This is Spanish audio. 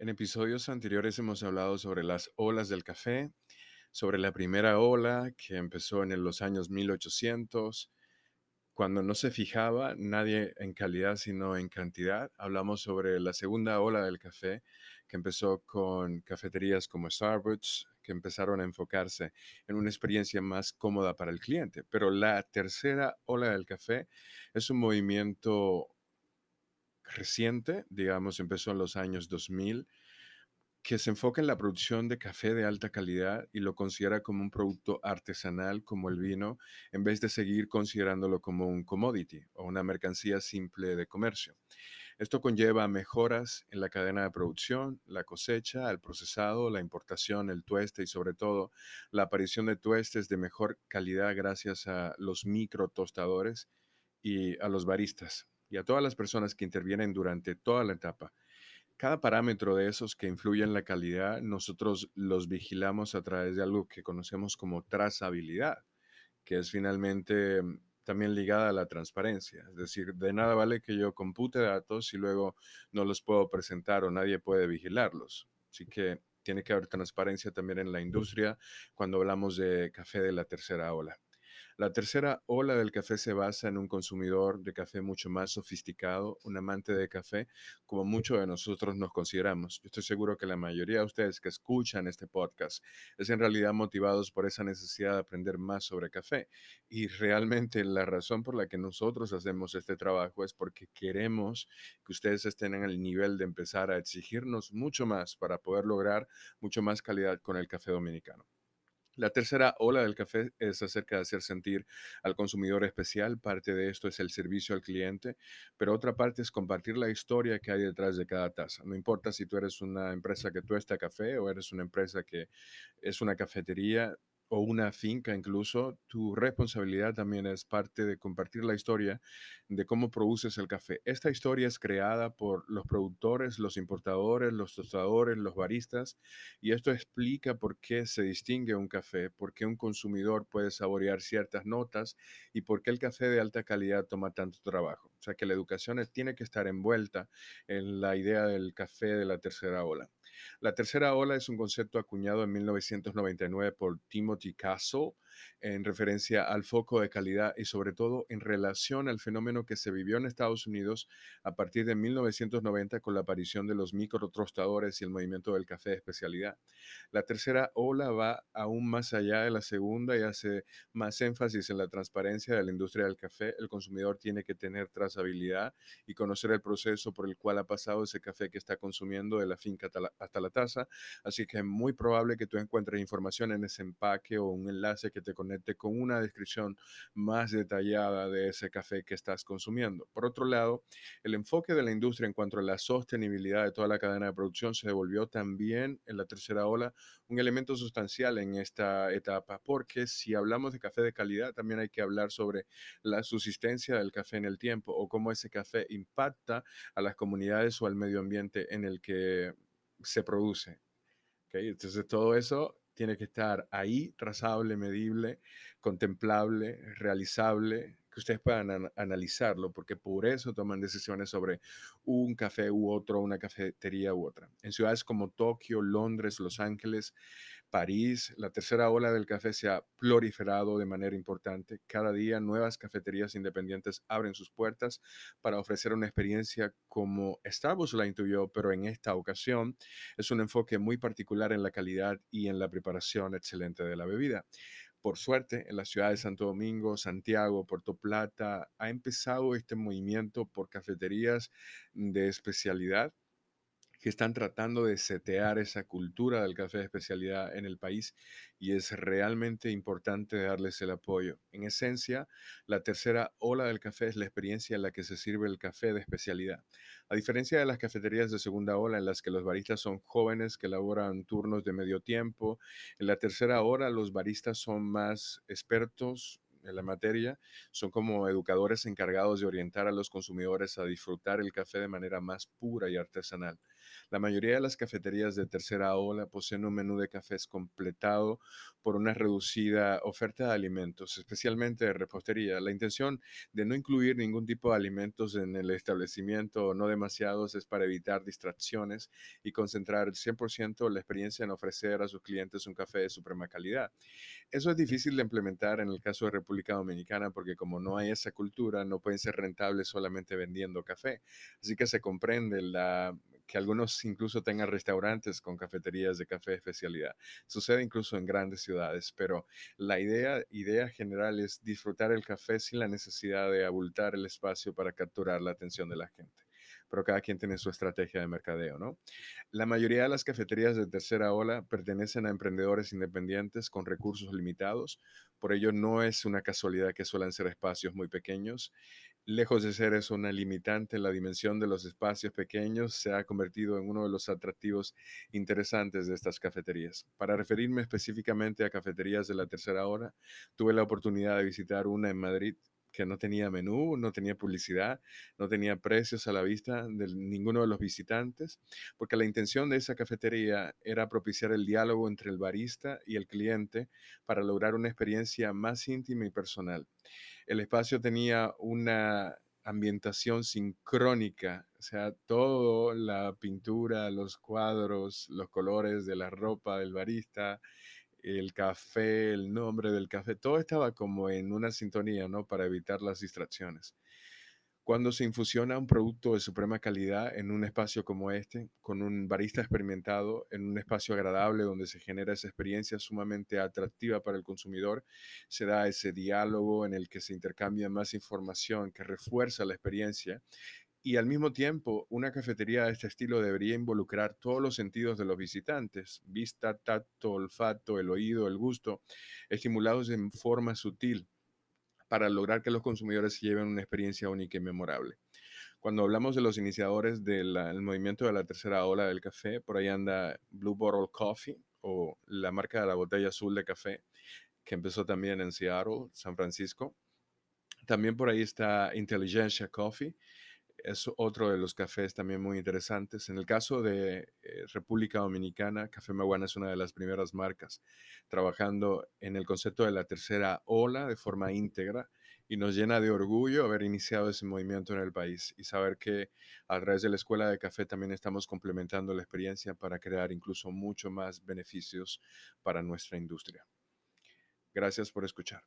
En episodios anteriores hemos hablado sobre las olas del café, sobre la primera ola que empezó en los años 1800, cuando no se fijaba nadie en calidad sino en cantidad. Hablamos sobre la segunda ola del café, que empezó con cafeterías como Starbucks, que empezaron a enfocarse en una experiencia más cómoda para el cliente. Pero la tercera ola del café es un movimiento reciente, digamos, empezó en los años 2000, que se enfoca en la producción de café de alta calidad y lo considera como un producto artesanal como el vino, en vez de seguir considerándolo como un commodity o una mercancía simple de comercio. Esto conlleva mejoras en la cadena de producción, la cosecha, el procesado, la importación, el tueste y sobre todo la aparición de tuestes de mejor calidad gracias a los micro tostadores y a los baristas y a todas las personas que intervienen durante toda la etapa. Cada parámetro de esos que influyen en la calidad, nosotros los vigilamos a través de algo que conocemos como trazabilidad, que es finalmente mm, también ligada a la transparencia. Es decir, de nada vale que yo compute datos y luego no los puedo presentar o nadie puede vigilarlos. Así que tiene que haber transparencia también en la industria cuando hablamos de café de la tercera ola. La tercera ola del café se basa en un consumidor de café mucho más sofisticado, un amante de café, como muchos de nosotros nos consideramos. Yo estoy seguro que la mayoría de ustedes que escuchan este podcast es en realidad motivados por esa necesidad de aprender más sobre café. Y realmente la razón por la que nosotros hacemos este trabajo es porque queremos que ustedes estén en el nivel de empezar a exigirnos mucho más para poder lograr mucho más calidad con el café dominicano. La tercera ola del café es acerca de hacer sentir al consumidor especial. Parte de esto es el servicio al cliente, pero otra parte es compartir la historia que hay detrás de cada taza. No importa si tú eres una empresa que tuesta café o eres una empresa que es una cafetería, o una finca incluso, tu responsabilidad también es parte de compartir la historia de cómo produces el café. Esta historia es creada por los productores, los importadores, los tostadores, los baristas, y esto explica por qué se distingue un café, por qué un consumidor puede saborear ciertas notas y por qué el café de alta calidad toma tanto trabajo. O sea que la educación tiene que estar envuelta en la idea del café de la tercera ola. La tercera ola es un concepto acuñado en 1999 por Timothy Castle en referencia al foco de calidad y sobre todo en relación al fenómeno que se vivió en Estados Unidos a partir de 1990 con la aparición de los microtrostadores y el movimiento del café de especialidad. La tercera ola va aún más allá de la segunda y hace más énfasis en la transparencia de la industria del café. El consumidor tiene que tener trazabilidad y conocer el proceso por el cual ha pasado ese café que está consumiendo de la finca hasta la, hasta la taza. Así que es muy probable que tú encuentres información en ese empaque o un enlace que te conecte con una descripción más detallada de ese café que estás consumiendo. Por otro lado, el enfoque de la industria en cuanto a la sostenibilidad de toda la cadena de producción se devolvió también en la tercera ola un elemento sustancial en esta etapa, porque si hablamos de café de calidad, también hay que hablar sobre la subsistencia del café en el tiempo o cómo ese café impacta a las comunidades o al medio ambiente en el que se produce. Entonces, todo eso tiene que estar ahí, trazable, medible, contemplable, realizable, que ustedes puedan analizarlo, porque por eso toman decisiones sobre un café u otro, una cafetería u otra. En ciudades como Tokio, Londres, Los Ángeles, París, la tercera ola del café se ha proliferado de manera importante. Cada día nuevas cafeterías independientes abren sus puertas para ofrecer una experiencia como Starbucks la intuyó, pero en esta ocasión es un enfoque muy particular en la calidad y en la preparación excelente de la bebida. Por suerte, en la ciudad de Santo Domingo, Santiago, Puerto Plata, ha empezado este movimiento por cafeterías de especialidad que están tratando de setear esa cultura del café de especialidad en el país y es realmente importante darles el apoyo. En esencia, la tercera ola del café es la experiencia en la que se sirve el café de especialidad. A diferencia de las cafeterías de segunda ola en las que los baristas son jóvenes que elaboran turnos de medio tiempo, en la tercera hora los baristas son más expertos, en la materia, son como educadores encargados de orientar a los consumidores a disfrutar el café de manera más pura y artesanal. La mayoría de las cafeterías de tercera ola poseen un menú de cafés completado por una reducida oferta de alimentos, especialmente de repostería. La intención de no incluir ningún tipo de alimentos en el establecimiento no demasiados es para evitar distracciones y concentrar el 100% la experiencia en ofrecer a sus clientes un café de suprema calidad. Eso es difícil de implementar en el caso de República Dominicana porque como no hay esa cultura, no pueden ser rentables solamente vendiendo café. Así que se comprende la, que algunos incluso tengan restaurantes con cafeterías de café especialidad. Sucede incluso en grandes ciudades, pero la idea, idea general es disfrutar el café sin la necesidad de abultar el espacio para capturar la atención de la gente pero cada quien tiene su estrategia de mercadeo, ¿no? La mayoría de las cafeterías de tercera ola pertenecen a emprendedores independientes con recursos limitados, por ello no es una casualidad que suelen ser espacios muy pequeños. Lejos de ser eso una limitante, la dimensión de los espacios pequeños se ha convertido en uno de los atractivos interesantes de estas cafeterías. Para referirme específicamente a cafeterías de la tercera hora, tuve la oportunidad de visitar una en Madrid que no tenía menú, no tenía publicidad, no tenía precios a la vista de ninguno de los visitantes, porque la intención de esa cafetería era propiciar el diálogo entre el barista y el cliente para lograr una experiencia más íntima y personal. El espacio tenía una ambientación sincrónica, o sea, toda la pintura, los cuadros, los colores de la ropa del barista, el café, el nombre del café, todo estaba como en una sintonía, ¿no? Para evitar las distracciones. Cuando se infusiona un producto de suprema calidad en un espacio como este, con un barista experimentado, en un espacio agradable donde se genera esa experiencia sumamente atractiva para el consumidor, se da ese diálogo en el que se intercambia más información que refuerza la experiencia y al mismo tiempo, una cafetería de este estilo debería involucrar todos los sentidos de los visitantes, vista, tacto, olfato, el oído, el gusto, estimulados en forma sutil para lograr que los consumidores lleven una experiencia única y memorable. Cuando hablamos de los iniciadores del movimiento de la tercera ola del café, por ahí anda Blue Bottle Coffee o la marca de la botella azul de café, que empezó también en Seattle, San Francisco. También por ahí está Intelligentsia Coffee, es otro de los cafés también muy interesantes. En el caso de eh, República Dominicana, Café Maguana es una de las primeras marcas trabajando en el concepto de la tercera ola de forma íntegra y nos llena de orgullo haber iniciado ese movimiento en el país y saber que a través de la escuela de café también estamos complementando la experiencia para crear incluso mucho más beneficios para nuestra industria. Gracias por escuchar.